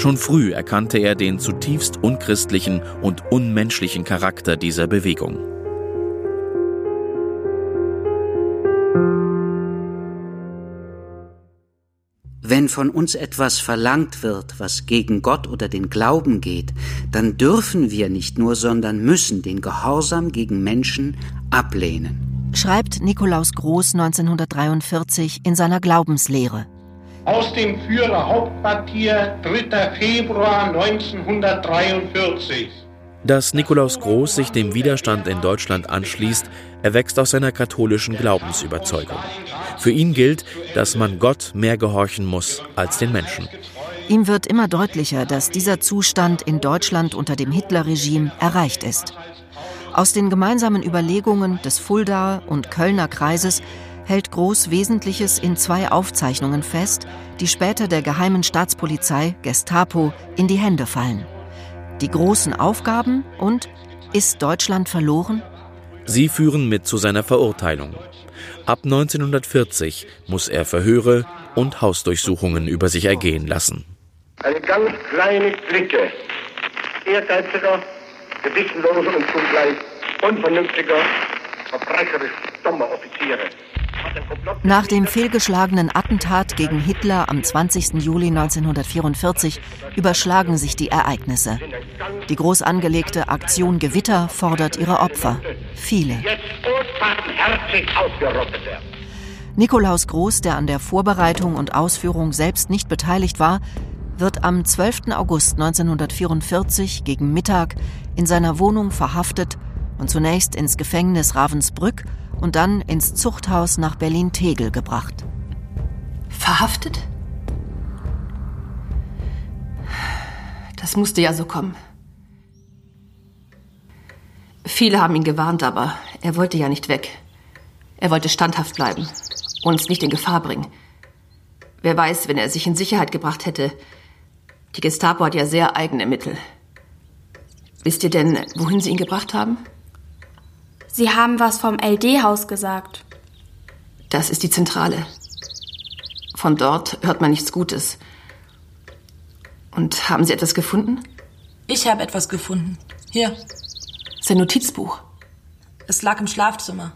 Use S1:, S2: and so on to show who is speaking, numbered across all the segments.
S1: Schon früh erkannte er den zutiefst unchristlichen und unmenschlichen Charakter dieser Bewegung.
S2: Wenn von uns etwas verlangt wird, was gegen Gott oder den Glauben geht, dann dürfen wir nicht nur, sondern müssen den Gehorsam gegen Menschen ablehnen.
S3: Schreibt Nikolaus Groß 1943 in seiner Glaubenslehre.
S4: Aus dem Führerhauptquartier 3. Februar 1943.
S1: Dass Nikolaus Groß sich dem Widerstand in Deutschland anschließt, erwächst aus seiner katholischen Glaubensüberzeugung. Für ihn gilt, dass man Gott mehr gehorchen muss als den Menschen.
S3: Ihm wird immer deutlicher, dass dieser Zustand in Deutschland unter dem Hitlerregime erreicht ist. Aus den gemeinsamen Überlegungen des Fuldaer und Kölner Kreises hält Groß Wesentliches in zwei Aufzeichnungen fest, die später der geheimen Staatspolizei Gestapo in die Hände fallen die großen Aufgaben und ist Deutschland verloren?
S1: Sie führen mit zu seiner Verurteilung. Ab 1940 muss er Verhöre und Hausdurchsuchungen über sich ergehen lassen.
S4: Eine ganz kleine Clique ehrgeiziger, gewissenloser und zugleich unvernünftiger, verbrecherisch dummer Offiziere
S3: nach dem fehlgeschlagenen Attentat gegen Hitler am 20. Juli 1944 überschlagen sich die Ereignisse. Die groß angelegte Aktion Gewitter fordert ihre Opfer. Viele. Nikolaus Groß, der an der Vorbereitung und Ausführung selbst nicht beteiligt war, wird am 12. August 1944 gegen Mittag in seiner Wohnung verhaftet und zunächst ins Gefängnis Ravensbrück und dann ins Zuchthaus nach Berlin-Tegel gebracht.
S5: Verhaftet? Das musste ja so kommen. Viele haben ihn gewarnt, aber er wollte ja nicht weg. Er wollte standhaft bleiben, uns nicht in Gefahr bringen. Wer weiß, wenn er sich in Sicherheit gebracht hätte. Die Gestapo hat ja sehr eigene Mittel. Wisst ihr denn, wohin sie ihn gebracht haben?
S6: Sie haben was vom LD-Haus gesagt.
S5: Das ist die Zentrale. Von dort hört man nichts Gutes. Und haben Sie etwas gefunden?
S7: Ich habe etwas gefunden. Hier.
S5: Sein Notizbuch.
S7: Es lag im Schlafzimmer.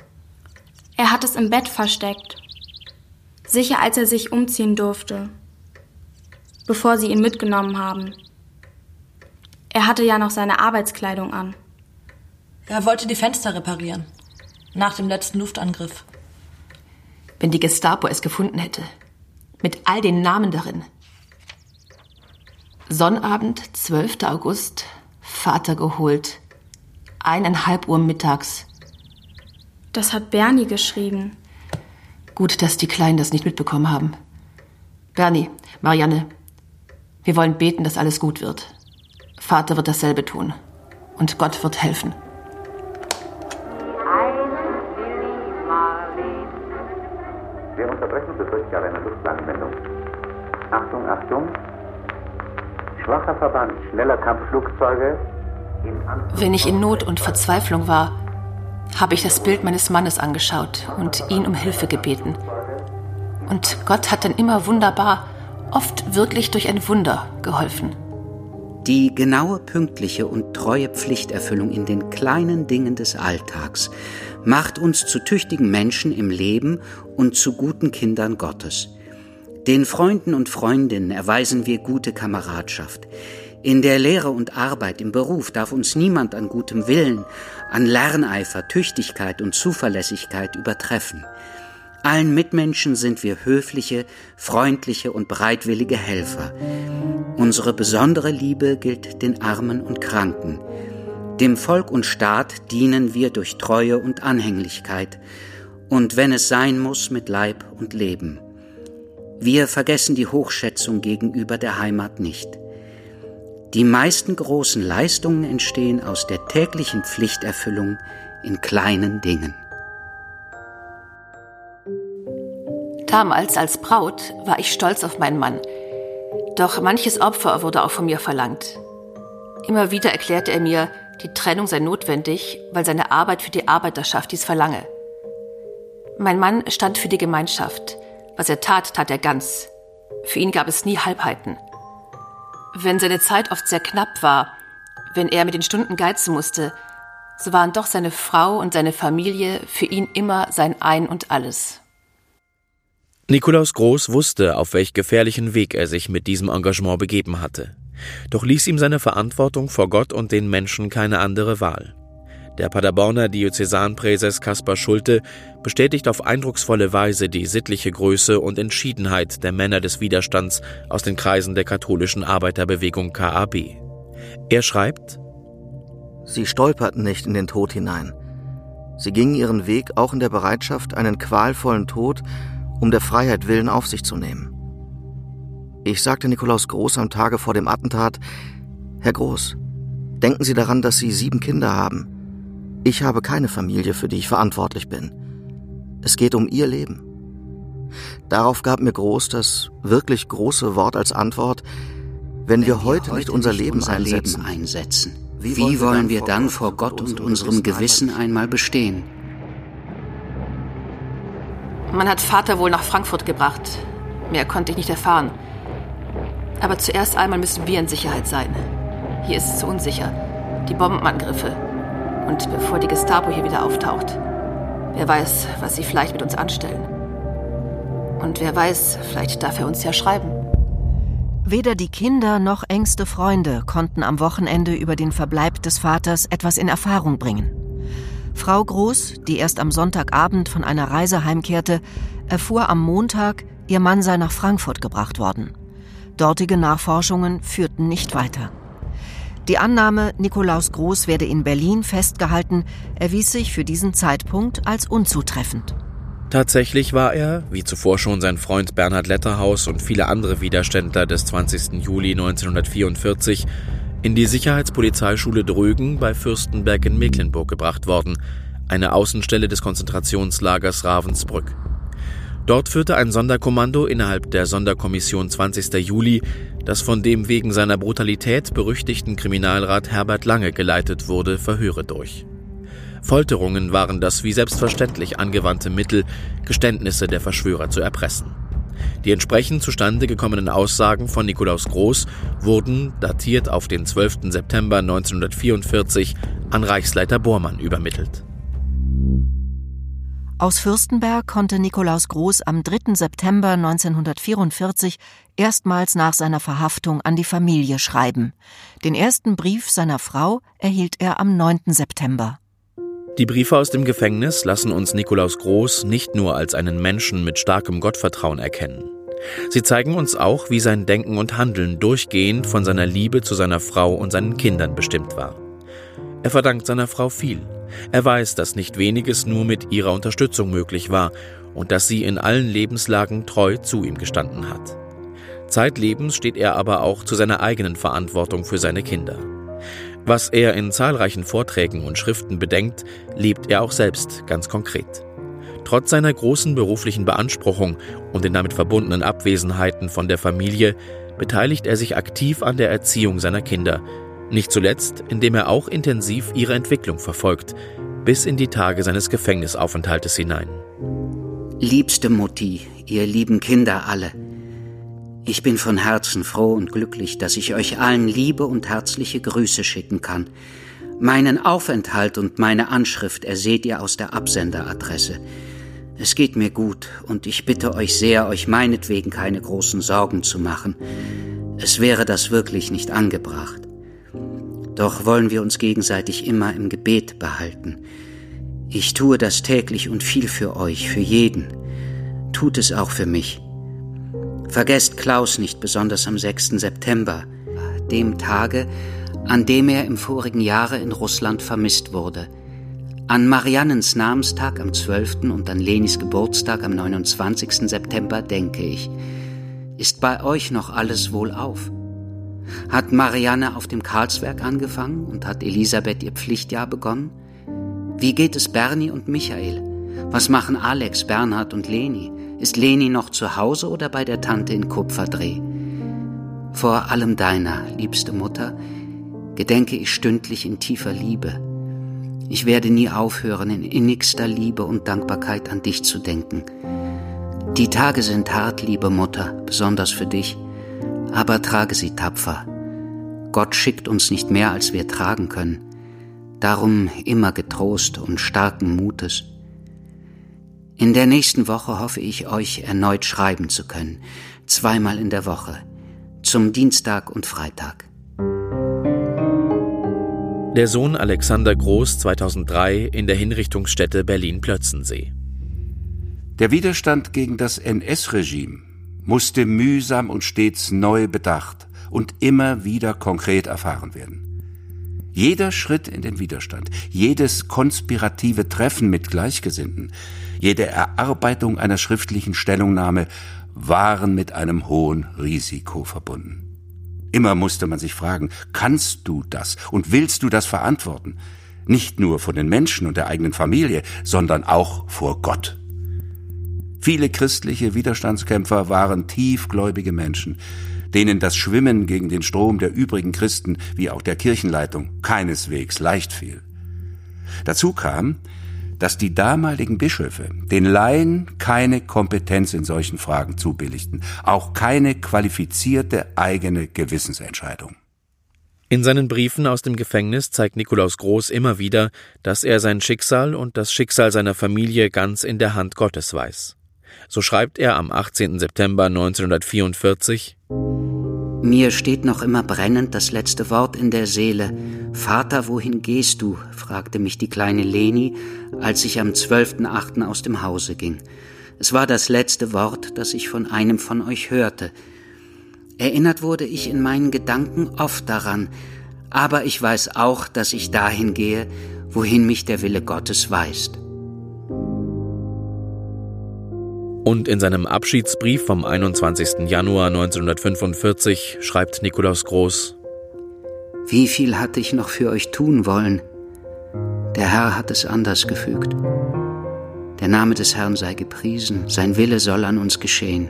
S6: Er hat es im Bett versteckt. Sicher, als er sich umziehen durfte. Bevor sie ihn mitgenommen haben. Er hatte ja noch seine Arbeitskleidung an.
S7: Er wollte die Fenster reparieren. Nach dem letzten Luftangriff.
S5: Wenn die Gestapo es gefunden hätte. Mit all den Namen darin. Sonnabend, 12. August, Vater geholt. Eineinhalb Uhr mittags.
S6: Das hat Bernie geschrieben.
S5: Gut, dass die Kleinen das nicht mitbekommen haben. Bernie, Marianne, wir wollen beten, dass alles gut wird. Vater wird dasselbe tun. Und Gott wird helfen.
S8: Unterbrechen befürchte ich aber eine Luftlandmeldung. Achtung, Achtung. Schwacher Verband schneller Kampfflugzeuge.
S5: Wenn ich in Not und Verzweiflung war, habe ich das Bild meines Mannes angeschaut und ihn um Hilfe gebeten. Und Gott hat dann immer wunderbar, oft wirklich durch ein Wunder geholfen.
S2: Die genaue, pünktliche und treue Pflichterfüllung in den kleinen Dingen des Alltags macht uns zu tüchtigen Menschen im Leben und zu guten Kindern Gottes. Den Freunden und Freundinnen erweisen wir gute Kameradschaft. In der Lehre und Arbeit, im Beruf darf uns niemand an gutem Willen, an Lerneifer, Tüchtigkeit und Zuverlässigkeit übertreffen. Allen Mitmenschen sind wir höfliche, freundliche und bereitwillige Helfer. Unsere besondere Liebe gilt den Armen und Kranken. Dem Volk und Staat dienen wir durch Treue und Anhänglichkeit und wenn es sein muss, mit Leib und Leben. Wir vergessen die Hochschätzung gegenüber der Heimat nicht. Die meisten großen Leistungen entstehen aus der täglichen Pflichterfüllung in kleinen Dingen.
S5: Damals als Braut war ich stolz auf meinen Mann. Doch manches Opfer wurde auch von mir verlangt. Immer wieder erklärte er mir, die Trennung sei notwendig, weil seine Arbeit für die Arbeiterschaft dies verlange. Mein Mann stand für die Gemeinschaft. Was er tat, tat er ganz. Für ihn gab es nie Halbheiten. Wenn seine Zeit oft sehr knapp war, wenn er mit den Stunden geizen musste, so waren doch seine Frau und seine Familie für ihn immer sein Ein und alles.
S1: Nikolaus Groß wusste, auf welch gefährlichen Weg er sich mit diesem Engagement begeben hatte. Doch ließ ihm seine Verantwortung vor Gott und den Menschen keine andere Wahl. Der Paderborner Diözesanpräses Kaspar Schulte bestätigt auf eindrucksvolle Weise die sittliche Größe und Entschiedenheit der Männer des Widerstands aus den Kreisen der katholischen Arbeiterbewegung KAB. Er schreibt
S9: Sie stolperten nicht in den Tod hinein. Sie gingen ihren Weg auch in der Bereitschaft, einen qualvollen Tod um der Freiheit willen auf sich zu nehmen. Ich sagte Nikolaus Groß am Tage vor dem Attentat, Herr Groß, denken Sie daran, dass Sie sieben Kinder haben. Ich habe keine Familie, für die ich verantwortlich bin. Es geht um ihr Leben. Darauf gab mir Groß das wirklich große Wort als Antwort, wenn, wenn wir, wir heute, heute nicht unser, Leben, unser einsetzen,
S2: Leben einsetzen, wie, wie wollen wir dann vor Gott und unserem Gewissen einmal bestehen?
S5: Man hat Vater wohl nach Frankfurt gebracht. Mehr konnte ich nicht erfahren. Aber zuerst einmal müssen wir in Sicherheit sein. Hier ist es zu unsicher. Die Bombenangriffe, und bevor die Gestapo hier wieder auftaucht. Wer weiß, was sie vielleicht mit uns anstellen. Und wer weiß, vielleicht darf er uns ja schreiben.
S3: Weder die Kinder noch engste Freunde konnten am Wochenende über den Verbleib des Vaters etwas in Erfahrung bringen. Frau Groß, die erst am Sonntagabend von einer Reise heimkehrte, erfuhr am Montag, ihr Mann sei nach Frankfurt gebracht worden. Dortige Nachforschungen führten nicht weiter. Die Annahme, Nikolaus Groß werde in Berlin festgehalten, erwies sich für diesen Zeitpunkt als unzutreffend.
S1: Tatsächlich war er, wie zuvor schon sein Freund Bernhard Letterhaus und viele andere Widerständler des 20. Juli 1944, in die Sicherheitspolizeischule Drögen bei Fürstenberg in Mecklenburg gebracht worden, eine Außenstelle des Konzentrationslagers Ravensbrück. Dort führte ein Sonderkommando innerhalb der Sonderkommission 20. Juli das von dem wegen seiner Brutalität berüchtigten Kriminalrat Herbert Lange geleitet wurde, Verhöre durch. Folterungen waren das wie selbstverständlich angewandte Mittel, Geständnisse der Verschwörer zu erpressen. Die entsprechend zustande gekommenen Aussagen von Nikolaus Groß wurden, datiert auf den 12. September 1944, an Reichsleiter Bormann übermittelt.
S3: Aus Fürstenberg konnte Nikolaus Groß am 3. September 1944 erstmals nach seiner Verhaftung an die Familie schreiben. Den ersten Brief seiner Frau erhielt er am 9. September.
S1: Die Briefe aus dem Gefängnis lassen uns Nikolaus Groß nicht nur als einen Menschen mit starkem Gottvertrauen erkennen. Sie zeigen uns auch, wie sein Denken und Handeln durchgehend von seiner Liebe zu seiner Frau und seinen Kindern bestimmt war. Er verdankt seiner Frau viel. Er weiß, dass nicht weniges nur mit ihrer Unterstützung möglich war und dass sie in allen Lebenslagen treu zu ihm gestanden hat. Zeitlebens steht er aber auch zu seiner eigenen Verantwortung für seine Kinder. Was er in zahlreichen Vorträgen und Schriften bedenkt, lebt er auch selbst ganz konkret. Trotz seiner großen beruflichen Beanspruchung und den damit verbundenen Abwesenheiten von der Familie beteiligt er sich aktiv an der Erziehung seiner Kinder nicht zuletzt, indem er auch intensiv ihre Entwicklung verfolgt, bis in die Tage seines Gefängnisaufenthaltes hinein.
S2: Liebste Mutti, ihr lieben Kinder alle, ich bin von Herzen froh und glücklich, dass ich euch allen liebe und herzliche Grüße schicken kann. Meinen Aufenthalt und meine Anschrift erseht ihr aus der Absenderadresse. Es geht mir gut und ich bitte euch sehr, euch meinetwegen keine großen Sorgen zu machen. Es wäre das wirklich nicht angebracht. Doch wollen wir uns gegenseitig immer im Gebet behalten. Ich tue das täglich und viel für euch, für jeden. Tut es auch für mich. Vergesst Klaus nicht besonders am 6. September, dem Tage, an dem er im vorigen Jahre in Russland vermisst wurde. An Mariannens Namenstag am 12. und an Lenis Geburtstag am 29. September denke ich. Ist bei euch noch alles wohlauf? Hat Marianne auf dem Karlswerk angefangen und hat Elisabeth ihr Pflichtjahr begonnen? Wie geht es Bernie und Michael? Was machen Alex, Bernhard und Leni? Ist Leni noch zu Hause oder bei der Tante in Kupferdreh? Vor allem deiner, liebste Mutter, gedenke ich stündlich in tiefer Liebe. Ich werde nie aufhören, in innigster Liebe und Dankbarkeit an dich zu denken. Die Tage sind hart, liebe Mutter, besonders für dich, aber trage sie tapfer. Gott schickt uns nicht mehr, als wir tragen können. Darum immer getrost und starken Mutes. In der nächsten Woche hoffe ich, euch erneut schreiben zu können, zweimal in der Woche, zum Dienstag und Freitag.
S1: Der Sohn Alexander Groß 2003 in der Hinrichtungsstätte Berlin-Plötzensee.
S10: Der Widerstand gegen das NS-Regime musste mühsam und stets neu bedacht und immer wieder konkret erfahren werden. Jeder Schritt in den Widerstand, jedes konspirative Treffen mit Gleichgesinnten, jede Erarbeitung einer schriftlichen Stellungnahme waren mit einem hohen Risiko verbunden. Immer musste man sich fragen, kannst du das und willst du das verantworten? Nicht nur vor den Menschen und der eigenen Familie, sondern auch vor Gott. Viele christliche Widerstandskämpfer waren tiefgläubige Menschen, denen das Schwimmen gegen den Strom der übrigen Christen wie auch der Kirchenleitung keineswegs leicht fiel. Dazu kam, dass die damaligen Bischöfe den Laien keine Kompetenz in solchen Fragen zubilligten, auch keine qualifizierte eigene Gewissensentscheidung.
S1: In seinen Briefen aus dem Gefängnis zeigt Nikolaus Groß immer wieder, dass er sein Schicksal und das Schicksal seiner Familie ganz in der Hand Gottes weiß. So schreibt er am 18. September 1944
S2: mir steht noch immer brennend das letzte Wort in der Seele. Vater, wohin gehst du? fragte mich die kleine Leni, als ich am 12.8. aus dem Hause ging. Es war das letzte Wort, das ich von einem von euch hörte. Erinnert wurde ich in meinen Gedanken oft daran, aber ich weiß auch, dass ich dahin gehe, wohin mich der Wille Gottes weist.
S1: Und in seinem Abschiedsbrief vom 21. Januar 1945 schreibt Nikolaus Groß
S2: Wie viel hatte ich noch für euch tun wollen? Der Herr hat es anders gefügt. Der Name des Herrn sei gepriesen, sein Wille soll an uns geschehen.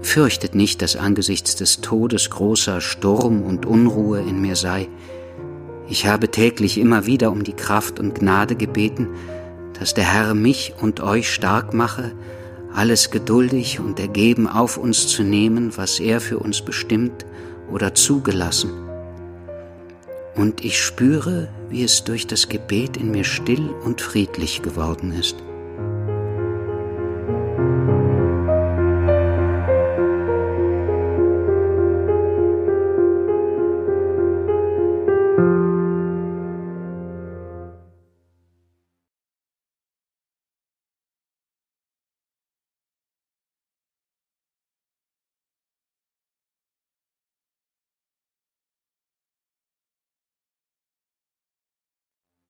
S2: Fürchtet nicht, dass angesichts des Todes großer Sturm und Unruhe in mir sei. Ich habe täglich immer wieder um die Kraft und Gnade gebeten, dass der Herr mich und euch stark mache alles geduldig und ergeben auf uns zu nehmen, was er für uns bestimmt oder zugelassen. Und ich spüre, wie es durch das Gebet in mir still und friedlich geworden ist.